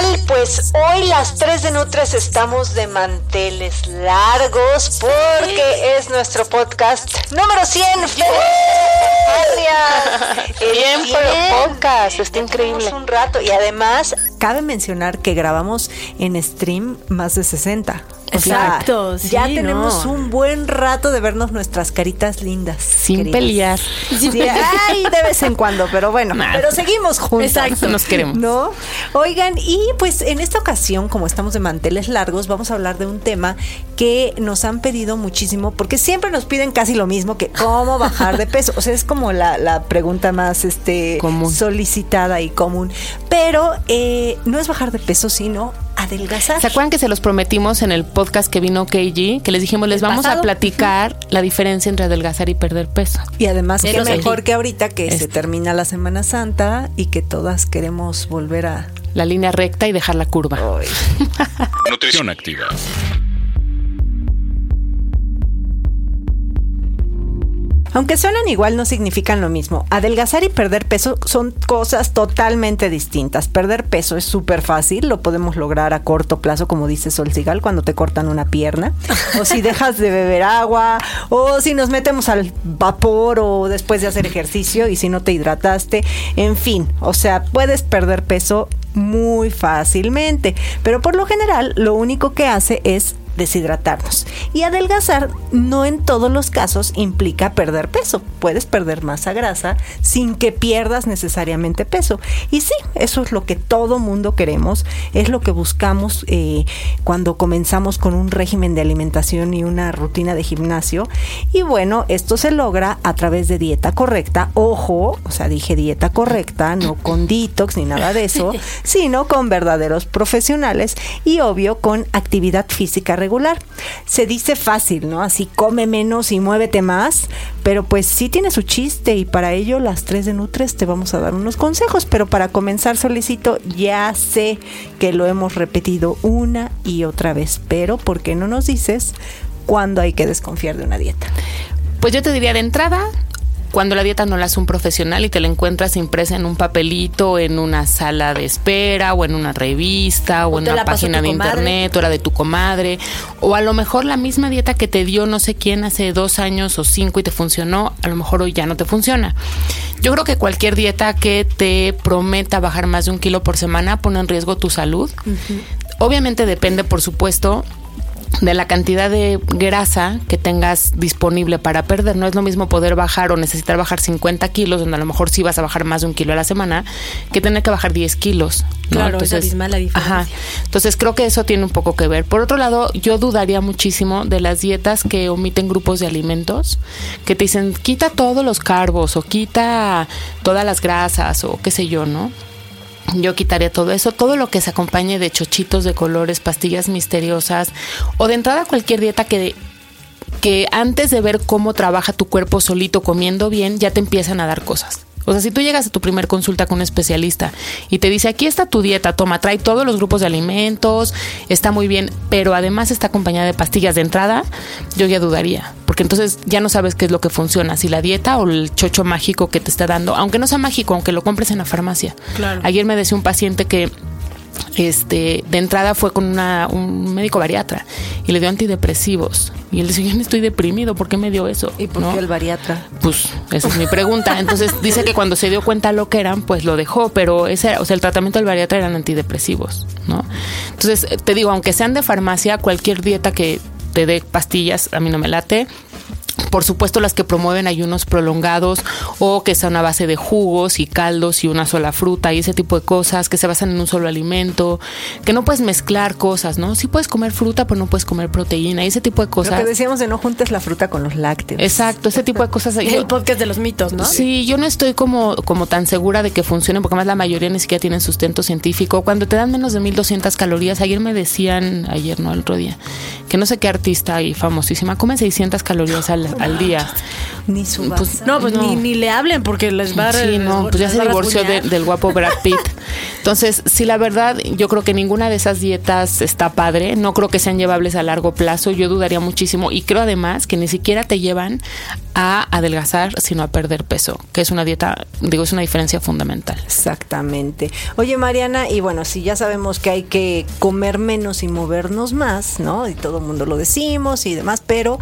Tal? Pues hoy las tres de Nutres estamos de manteles largos porque es nuestro podcast número 100. Bien podcast, está increíble. Un rato y además cabe mencionar que grabamos en stream más de 60. O sea, Exacto, sí, ya tenemos no. un buen rato de vernos nuestras caritas lindas. Sin queridas. pelear. Sí, ay, de vez en cuando, pero bueno, Nah. pero seguimos juntos. Exacto, nos queremos. ¿No? Oigan, y pues en esta ocasión, como estamos de manteles largos, vamos a hablar de un tema que nos han pedido muchísimo, porque siempre nos piden casi lo mismo que cómo bajar de peso. O sea, es como la, la pregunta más este Común. solicitada y común. Pero eh, no es bajar de peso, sino adelgazar. ¿Se acuerdan que se los prometimos en el podcast que vino KG? Que les dijimos, les El vamos pasado. a platicar la diferencia entre adelgazar y perder peso. Y además, qué mejor que ahorita que se Este. termina la Semana Santa y que todas queremos volver a La línea recta y dejar la curva. Nutrición activa. Aunque suenan igual, no significan lo mismo. Adelgazar y perder peso son cosas totalmente distintas. Perder peso es súper fácil, lo podemos lograr a corto plazo, como dice Sol Sigal, cuando te cortan una pierna, o si dejas de beber agua, o si nos metemos al vapor, o después de hacer ejercicio, y si no te hidrataste, en fin, o sea, puedes perder peso muy fácilmente, pero por lo general lo único que hace es deshidratarnos. Y adelgazar no en todos los casos implica perder peso. Puedes perder masa grasa sin que pierdas necesariamente peso. Y sí, eso es lo que todo mundo queremos, es lo que buscamos eh, cuando comenzamos con un régimen de alimentación y una rutina de gimnasio. Y bueno, esto se logra a través de dieta correcta. Ojo, o sea, dije dieta correcta, no con detox ni nada de eso, sino con verdaderos profesionales y obvio con actividad física regular. Se dice fácil, ¿no? Así come menos y muévete más, pero pues sí tiene su chiste y para ello las tres de Nutres te vamos a dar unos consejos, pero para comenzar solicito, ya sé que lo hemos repetido una y otra vez, pero ¿por qué no nos dices cuándo hay que desconfiar de una dieta? Pues yo te diría de entrada, cuando la dieta no la hace un profesional y te la encuentras impresa en un papelito, en una sala de espera, o en una revista, o, O en una página de comadre. internet, o la de tu comadre, o a lo mejor la misma dieta que te dio no sé quién hace dos años o cinco y te funcionó, a lo mejor hoy ya no te funciona. Yo creo que cualquier dieta que te prometa bajar más de un kilo por semana pone en riesgo tu salud. Obviamente depende, por supuesto, de la cantidad de grasa que tengas disponible para perder. No es lo mismo poder bajar o necesitar bajar 50 kilos, donde a lo mejor sí vas a bajar más de un kilo a la semana, que tener que bajar 10 kilos. ¿no? Claro, es abismal la diferencia. Ajá. Entonces creo que eso tiene un poco que ver. Por otro lado, yo dudaría muchísimo de las dietas que omiten grupos de alimentos, que te dicen quita todos los carbos o quita todas las grasas o qué sé yo, ¿no? Yo quitaría todo eso, todo lo que se acompañe de chochitos de colores, pastillas misteriosas o de entrada cualquier dieta que que antes de ver cómo trabaja tu cuerpo solito comiendo bien, ya te empiezan a dar cosas. O sea, si tú llegas a tu primer consulta con un especialista y te dice, aquí está tu dieta, toma, trae todos los grupos de alimentos, está muy bien, pero además está acompañada de pastillas de entrada, yo ya dudaría, porque entonces ya no sabes qué es lo que funciona, si la dieta o el chocho mágico que te está dando, aunque no sea mágico, aunque lo compres en la farmacia. Claro. Ayer me decía un paciente que este, de entrada fue con una, un médico bariatra y le dio antidepresivos. Y él dice, yo no estoy deprimido, ¿por qué me dio eso? ¿Y por qué el bariatra? Pues esa es mi pregunta. Entonces dice que cuando se dio cuenta lo que eran, pues lo dejó, pero ese, o sea, el tratamiento del bariatra eran antidepresivos, ¿no? Entonces, te digo, aunque sean de farmacia, cualquier dieta que te dé pastillas, a mí no me late por supuesto las que promueven ayunos prolongados o que son a base de jugos y caldos y una sola fruta y ese tipo de cosas, que se basan en un solo alimento, que no puedes mezclar cosas, ¿no? Sí puedes comer fruta, pero no puedes comer proteína y ese tipo de cosas. Lo que decíamos de no juntes la fruta con los lácteos. Exacto, ese tipo de cosas. El podcast de los mitos, ¿no? Sí, yo no estoy como, como tan segura de que funcione, porque además la mayoría ni siquiera tienen sustento científico. Cuando te dan menos de 1200 calorías, ayer me decían, ayer no, el otro día, que no sé qué artista y famosísima, come 600 calorías al, al día. Ni su pues, No, pues Ni, ni, le hablen porque les va a... Sí, no, pues ya se divorció del guapo Brad Pitt. Entonces, sí, la verdad, yo creo que ninguna de esas dietas está padre. No creo que sean llevables a largo plazo. Yo dudaría muchísimo. Y creo además que ni siquiera te llevan a adelgazar, sino a perder peso, que es una dieta, digo, es una diferencia fundamental. Exactamente. Oye, Mariana, y bueno, si ya sabemos que hay que comer menos y movernos más, ¿no? Y todo el mundo lo decimos y demás, pero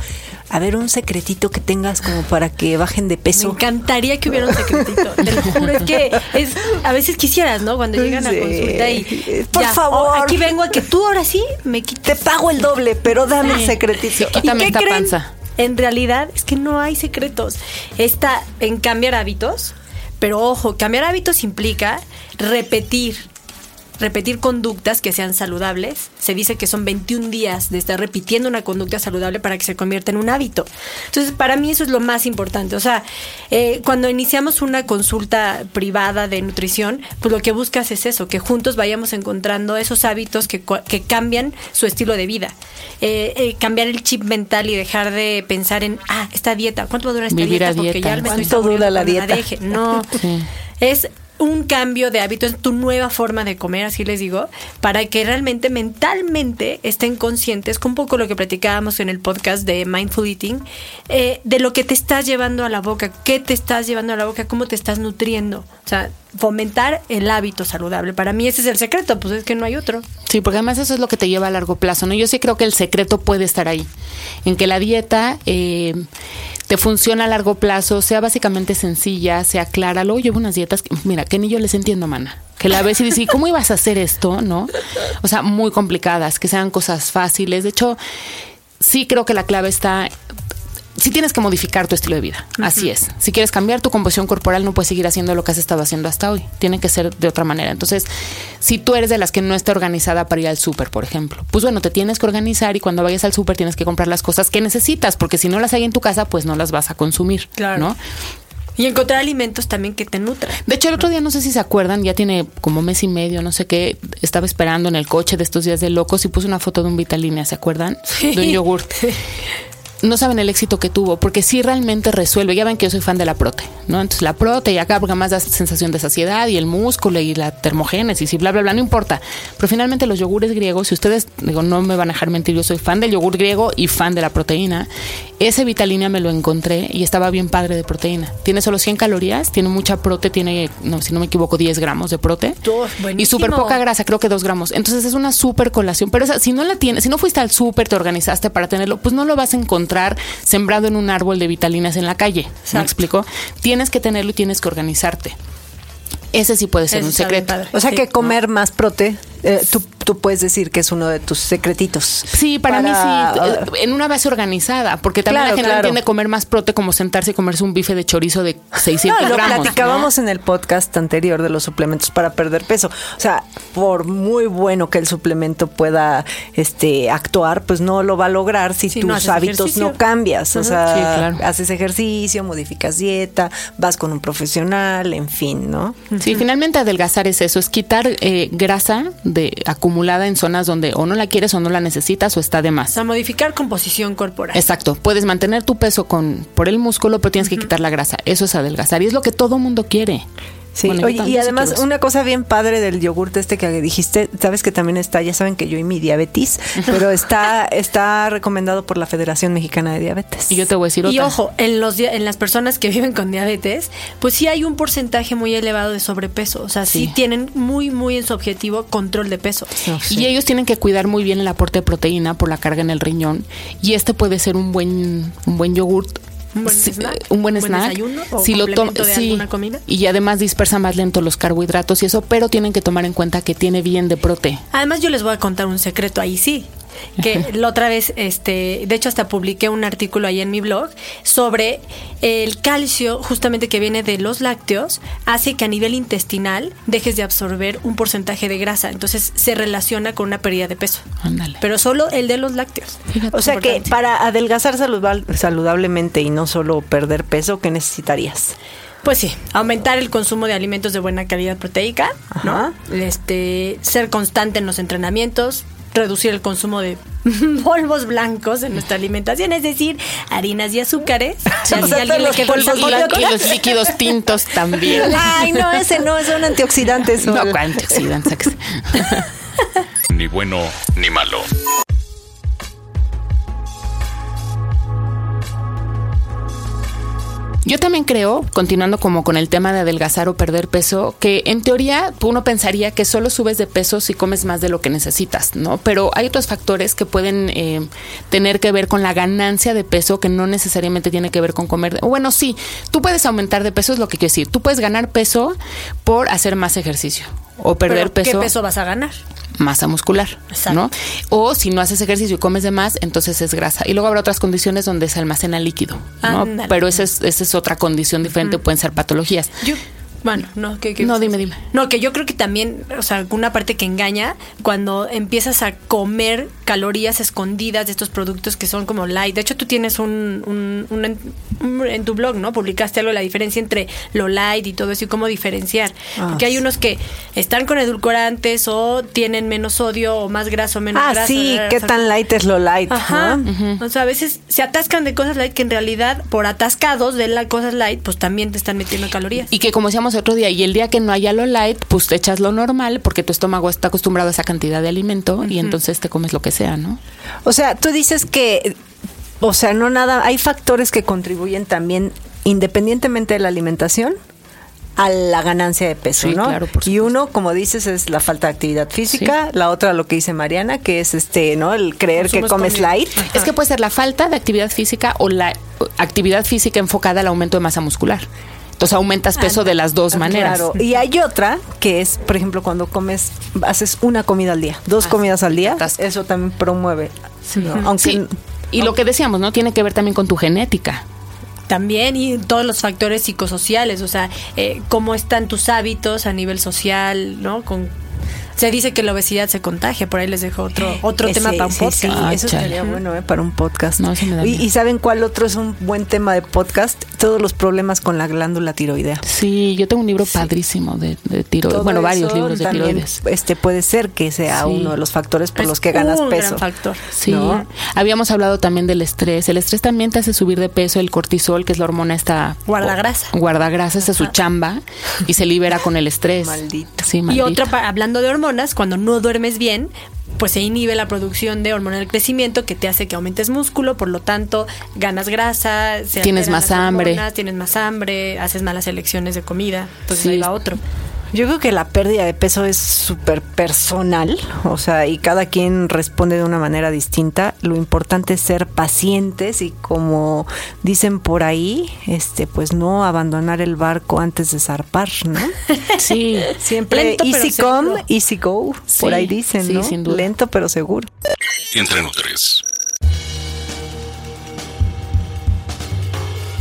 a ver, un secretito que tengas como para que bajen de peso. Me encantaría que hubiera un secretito. Te lo juro, es que es, a veces quisieras, ¿no? Cuando llegan a consulta y. Por favor. aquí vengo a que tú ahora sí me quites. Te pago el doble, pero dame el secretito. ¿Y qué esta panza en realidad es que no hay secretos. Está en cambiar hábitos, pero ojo, cambiar hábitos implica repetir repetir conductas que sean saludables. Se dice que son 21 días de estar repitiendo una conducta saludable para que se convierta en un hábito. Entonces, para mí eso es lo más importante. O sea, eh, cuando iniciamos una consulta privada de nutrición, pues lo que buscas es eso, que juntos vayamos encontrando esos hábitos que, que cambian su estilo de vida. Eh, eh, cambiar el chip mental y dejar de pensar en, ah, esta dieta, ¿cuánto va a durar esta dieta? Porque ya me ¿Cuánto dura la dieta? No, es un cambio de hábito, es tu nueva forma de comer, así les digo, para que realmente mentalmente estén conscientes, con un poco lo que platicábamos en el podcast de Mindful Eating, eh, de lo que te estás llevando a la boca, qué te estás llevando a la boca, cómo te estás nutriendo. O sea, fomentar el hábito saludable. Para mí ese es el secreto, pues es que no hay otro. Sí, porque además eso es lo que te lleva a largo plazo, ¿no? Yo sí creo que el secreto puede estar ahí, en que la dieta... Eh, te funciona a largo plazo, sea básicamente sencilla, sea clara. Luego llevo unas dietas que, mira, que ni yo les entiendo, mana. Que la ves y dices, ¿cómo ibas a hacer esto? ¿No? O sea, muy complicadas, que sean cosas fáciles. De hecho, sí creo que la clave está si tienes que modificar tu estilo de vida. Así es. Si quieres cambiar tu composición corporal, no puedes seguir haciendo lo que has estado haciendo hasta hoy. Tiene que ser de otra manera. Entonces, si tú eres de las que no está organizada para ir al súper, por ejemplo, pues bueno, te tienes que organizar y cuando vayas al súper tienes que comprar las cosas que necesitas, porque si no las hay en tu casa, pues no las vas a consumir. Claro. ¿no? Y encontrar alimentos también que te nutran. De hecho, el otro día, no sé si se acuerdan, ya tiene como mes y medio, no sé qué, estaba esperando en el coche de estos días de locos y puse una foto de un Vitalina, ¿se acuerdan? De un yogur. no saben el éxito que tuvo, porque sí realmente resuelve. Ya ven que yo soy fan de la prote, ¿no? Entonces la prote y acá porque más da sensación de saciedad y el músculo y la termogénesis y bla, bla, bla, no importa. Pero finalmente los yogures griegos, si ustedes, digo, no me van a dejar mentir, yo soy fan del yogur griego y fan de la proteína. Ese Vitalina me lo encontré y estaba bien padre de proteína. Tiene solo 100 calorías, tiene mucha prote, tiene, no, si no me equivoco, 10 gramos de prote. y súper poca grasa, creo que 2 gramos. Entonces es una súper colación. Pero esa, si no la tienes, si no fuiste al súper, te organizaste para tenerlo, pues no lo vas a encontrar sembrado en un árbol de vitalinas en la calle. ¿Me explico? Tienes que tenerlo y tienes que organizarte. Ese sí puede ser un secreto. O sea que comer más prote eh, tú, tú, puedes decir que es uno de tus secretitos. Sí, para, mí sí, en una base organizada, porque también la gente entiende comer más prote como sentarse y comerse un bife de chorizo de 600 no, lo platicábamos en el podcast anterior de los suplementos para perder peso. O sea, por muy bueno que el suplemento pueda este actuar, pues no lo va a lograr si tus hábitos no cambias. O sea, haces ejercicio, modificas dieta, vas con un profesional, en fin, ¿no? Sí, finalmente adelgazar es eso, es quitar eh, grasa de acumulada en zonas donde o no la quieres o no la necesitas o está de más. A modificar composición corporal. Exacto. Puedes mantener tu peso con por el músculo, pero tienes que quitar la grasa. Eso es adelgazar y es lo que todo mundo quiere. Sí, oye, y si además una cosa bien padre del yogurt este que dijiste, sabes que también está, ya saben que yo y mi diabetes, pero está está recomendado por la Federación Mexicana de Diabetes. Y yo te voy a decir Y otra. ojo, en, los, dia- en las personas que viven con diabetes, pues sí hay un porcentaje muy elevado de sobrepeso. O sea, sí, Sí. tienen muy, muy en su objetivo control de peso. No. Y ellos tienen que cuidar muy bien el aporte de proteína por la carga en el riñón. Y este puede ser un buen, un buen yogurt. Un buen snack, un buen un buen snack. desayuno o si lo complemento to- de sí. Y además dispersa más lento los carbohidratos y eso, pero tienen que tomar en cuenta que tiene bien de prote. Además, yo les voy a contar un secreto ahí sí. Que la otra vez, este, de hecho, hasta publiqué un artículo ahí en mi blog sobre el calcio, justamente que viene de los lácteos, hace que a nivel intestinal dejes de absorber un porcentaje de grasa. Entonces se relaciona con una pérdida de peso. Ándale. Pero solo el de los lácteos. Fíjate. O sea que para adelgazar saludable- saludablemente y no solo perder peso, ¿qué necesitarías? Pues sí, aumentar el consumo de alimentos de buena calidad proteica, Ajá. ¿no? Este, ser constante en los entrenamientos, reducir el consumo de polvos blancos en nuestra alimentación, es decir, harinas y azúcares. O sea, los el polvos sabor, Y los líquidos tintos también. Ay, no, ese no, es un antioxidante. No, antioxidantes. Ni bueno ni malo. Yo también creo, continuando como con el tema de adelgazar o perder peso, que en teoría uno pensaría que solo subes de peso si comes más de lo que necesitas, ¿no? Pero hay otros factores que pueden eh, tener que ver con la ganancia de peso que no necesariamente tiene que ver con comer. Bueno, sí, tú puedes aumentar de peso, es lo que quiero decir. Tú puedes ganar peso por hacer más ejercicio o perder pero ¿qué peso peso vas a ganar? masa muscular, Exacto. ¿no? O si no haces ejercicio y comes de más, entonces es grasa. Y luego habrá otras condiciones donde se almacena líquido, ¿no? Pero esa es, esa es otra condición diferente, pueden ser patologías. Yo, bueno, no, ¿qué- qué No, dime, dime. No, que yo creo que también, o sea, una parte que engaña cuando empiezas a comer calorías escondidas de estos productos que son como light. De hecho, tú tienes un, un- un en, un- en tu blog, ¿no? Publicaste algo de la diferencia entre lo light y todo eso y cómo diferenciar. Ah, Porque hay sí. unos que están con edulcorantes o tienen menos sodio o más grasa o menos Ah, grasa. sí, o qué sea, tan light es lo light. Ajá. ¿no? O sea, a veces se atascan de cosas light que en realidad, por atascados de las cosas light, pues también te están metiendo calorías. Y que como decíamos otro día, y el día que no haya lo light, pues te echas lo normal porque tu estómago está acostumbrado a esa cantidad de alimento y entonces te comes lo que sea, ¿no? O sea, tú dices que, o sea, no nada, hay factores que contribuyen también, independientemente de la alimentación, a la ganancia de peso, Sí, ¿no? claro, por y uno, como dices, es la falta de actividad física, la otra lo que dice Mariana, que es este, ¿no? El creer que comes comida. light. Es que puede ser la falta de actividad física o la actividad física enfocada al aumento de masa muscular. Entonces aumentas peso de las dos maneras. Claro. Y hay otra que es, por ejemplo, cuando comes, haces una comida al día, dos Ah, comidas al día, eso también promueve. ¿no? Aunque Sí. Y lo que decíamos, ¿no? Tiene que ver también con tu genética. También y todos los factores psicosociales, o sea, eh, cómo están tus hábitos a nivel social, ¿no? Con se dice que la obesidad se contagia, por ahí les dejo otro otro Ese- tema para un sí, podcast. sí, Ah, eso chale. estaría bueno ¿eh? para un podcast. No, sí me da y, ¿saben cuál otro es un buen tema de podcast? Todos los problemas con la glándula tiroidea. Sí, yo tengo un libro padrísimo de, de tiroides. Todo Bueno, varios libros de tiroides. Este puede ser que sea Sí. uno de los factores por Es los que ganas un peso. gran factor. Sí, ¿no? habíamos hablado también del estrés. El estrés también te hace subir de peso. El cortisol, que es la hormona esta... Guardagrasa. Guardagrasa, esa es su chamba y se libera con el estrés. Maldito. Sí, Y otra, pa- hablando de hormonas, cuando no duermes bien, pues se inhibe la producción de hormona del crecimiento que te hace que aumentes músculo, por lo tanto ganas grasa, se Tienes más hambre. hormonas, tienes más hambre, haces malas elecciones de comida, entonces Sí. ahí va otro. Yo creo que la pérdida de peso es súper personal, o sea, y cada quien responde de una manera distinta. Lo importante es ser pacientes y como dicen por ahí, este, pues no abandonar el barco antes de zarpar, ¿no? Sí, Siempre Lento, easy seguro. come, easy go, Sí, por ahí dicen, sí, ¿no? sin duda. Lento pero seguro. Entre Nutres.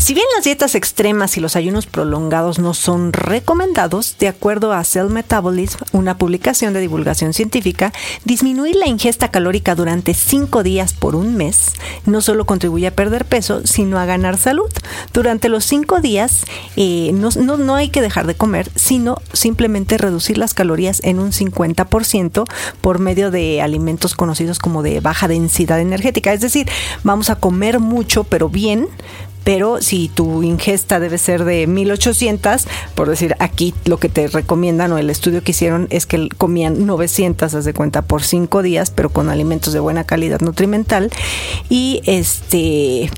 Si bien las dietas extremas y los ayunos prolongados no son recomendados, de acuerdo a Cell Metabolism, una publicación de divulgación científica, disminuir la ingesta calórica durante cinco días por un mes no solo contribuye a perder peso, sino a ganar salud. Durante los cinco días eh, no- no hay que dejar de comer, sino simplemente reducir las calorías en un 50% por medio de alimentos conocidos como de baja densidad energética. Es decir, vamos a comer mucho, pero bien pero si tu ingesta debe ser de 1800, por decir, aquí lo que te recomiendan o el estudio que hicieron es que comían 900, haz de cuenta, por cinco días, pero con alimentos de buena calidad nutrimental y este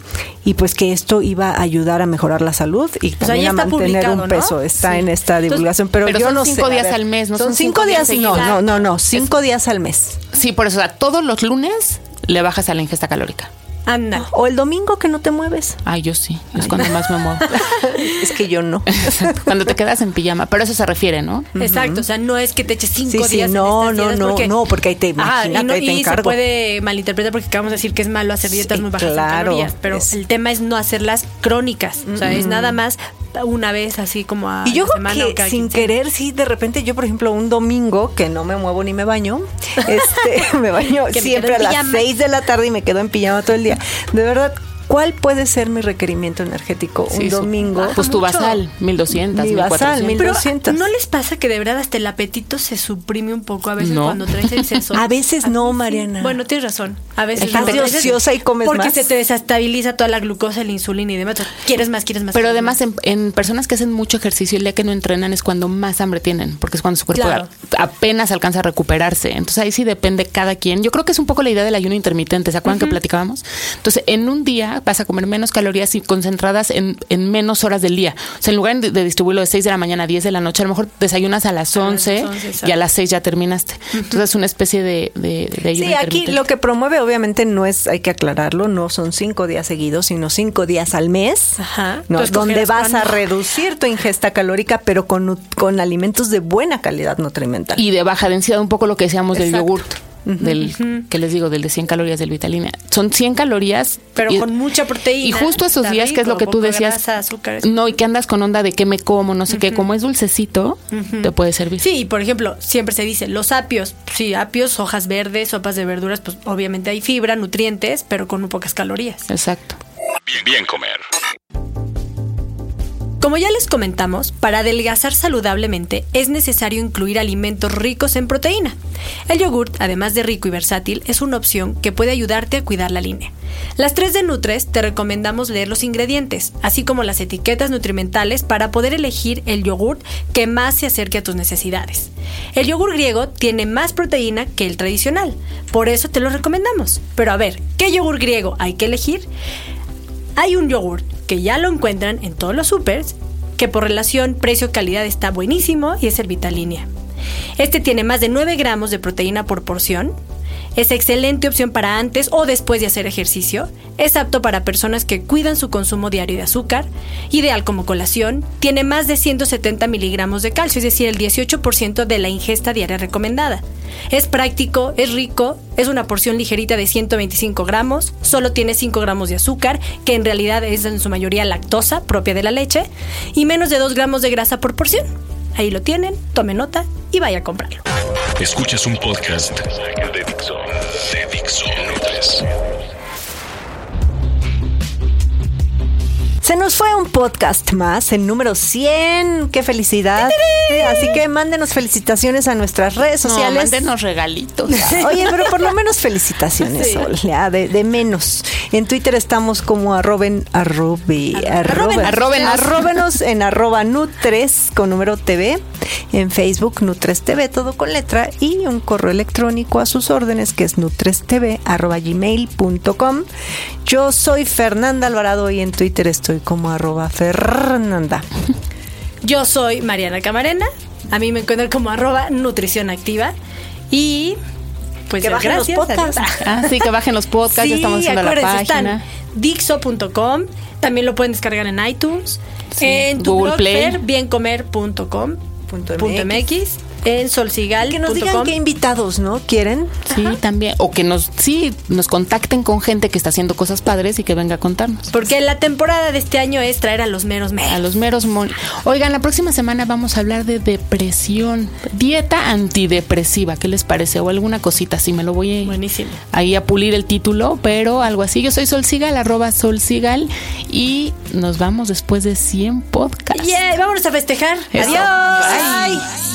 y pues que esto iba a ayudar a mejorar la salud y también a mantener un peso. Está en esta divulgación, pero, yo son no cinco días al mes, no son, cinco, días, no, no, no, no, cinco días al mes. Sí, por eso, o sea, todos los lunes le bajas a la ingesta calórica. Anda. O el domingo que no te mueves. Ay, yo sí. Es cuando más me muevo. es que yo no. cuando te quedas en pijama. Pero eso se refiere, ¿no? Exacto. O sea, no es que te eches cinco sí, días. no, no, no, porque, no, porque ahí te imagínate, y, se puede malinterpretar porque acabamos de decir que es malo hacer dietas muy bajas claro, en calorías. Pero el tema es no hacerlas crónicas. O sea, es nada más una vez así como a Y yo creo que sin querer, sí, de repente yo, por ejemplo, un domingo que no me muevo ni me baño, este, me baño siempre a las seis de la tarde y me quedo en pijama todo el día. De verdad, ¿Cuál puede ser mi requerimiento energético un domingo? Pues tu basal, 1200, mi basal, 1200. Pero ¿no les pasa que de verdad hasta el apetito se suprime un poco a veces cuando traes exceso? a veces no, Mariana. Bueno, tienes razón. A veces Estás no. ociosa y comes porque más. Porque se te desestabiliza toda la glucosa, la insulina y demás. Quieres más, quieres más. Pero además En, personas que hacen mucho ejercicio el día que no entrenan es cuando más hambre tienen, porque es cuando su cuerpo apenas alcanza a recuperarse. Entonces ahí sí depende cada quien. Yo creo que es un poco la idea del ayuno intermitente, ¿se acuerdan que platicábamos? Entonces, en un día vas a comer menos calorías y concentradas en, en menos horas del día. O sea, en lugar de, distribuirlo de 6 de la mañana a 10 de la noche, a lo mejor desayunas a las 11, y a las 6 ya terminaste. Entonces es una especie de, de, de Sí, aquí lo que promueve obviamente no es, hay que aclararlo, no son 5 días seguidos, sino 5 días al mes, Ajá. donde vas a reducir tu ingesta calórica, pero con, con alimentos de buena calidad nutrimental. Y de baja densidad, un poco lo que decíamos del yogurt del que les digo del de 100 calorías del Vitalina. Son 100 calorías pero con mucha proteína. Y justo esos días que es lo que tú decías. no, y que andas con onda de qué me como, no sé qué, como es dulcecito, te puede servir. Sí, por ejemplo, siempre se dice los apios, sí, apios, hojas verdes, sopas de verduras, pues obviamente hay fibra, nutrientes, pero con muy pocas calorías. Exacto. Bien, bien comer. Como ya les comentamos, para adelgazar saludablemente es necesario incluir alimentos ricos en proteína. El yogurt, además de rico y versátil, es una opción que puede ayudarte a cuidar la línea. Las 3 de Nutres te recomendamos leer los ingredientes, así como las etiquetas nutrimentales para poder elegir el yogurt que más se acerque a tus necesidades. El yogur griego tiene más proteína que el tradicional, por eso te lo recomendamos. Pero a ver, ¿qué yogur griego hay que elegir? Hay un yogurt que ya lo encuentran en todos los supers, que por relación precio-calidad está buenísimo y es el Vitalinia. Este tiene más de 9 gramos de proteína por porción, es excelente opción para antes o después de hacer ejercicio. Es apto para personas que cuidan su consumo diario de azúcar. Ideal como colación. Tiene más de 170 miligramos de calcio, es decir, el 18% de la ingesta diaria recomendada. Es práctico, es rico, es una porción ligerita de 125 gramos. Solo tiene 5 gramos de azúcar, que en realidad es en su mayoría lactosa propia de la leche. Y menos de 2 gramos de grasa por porción. Ahí lo tienen, tome nota y vaya a comprarlo. Escuchas un podcast Nos fue un podcast más, el número 100. ¡Qué felicidad! Así que mándenos felicitaciones a nuestras redes sociales. No, mándenos regalitos. Oye, pero por lo menos felicitaciones, de, menos. En Twitter estamos como arroben, arrobe, arroben, arrobenos en arroba nutres con número TV. En Facebook, Nutres TV, todo con letra. Y un correo electrónico a sus órdenes que es nutrestv arroba gmail.com. Yo soy Fernanda Alvarado y en Twitter estoy como arroba Fernanda. Yo soy Mariana Camarena. A mí me encuentran como arroba nutrición activa. Y pues que bajen los podcasts. Ah, sí, que bajen los podcasts. ya estamos haciendo la página. Dixo.com. También lo pueden descargar en iTunes. en tu Google Play. biencomer.com. en solsigal. Que nos digan qué invitados, ¿no? ¿Quieren? Sí, también. O que nos, sí, nos contacten con gente que está haciendo cosas padres y que venga a contarnos. Porque la temporada de este año es traer a los meros meros. A los meros Oigan, la próxima semana vamos a hablar de depresión. Dieta antidepresiva, ¿qué les parece? O alguna cosita así, me lo voy a, Buenísimo. ahí a pulir el título, pero algo así. Yo soy Solsigal, arroba Solsigal, y nos vamos después de 100 podcasts. Yeah, vámonos a festejar. Adiós.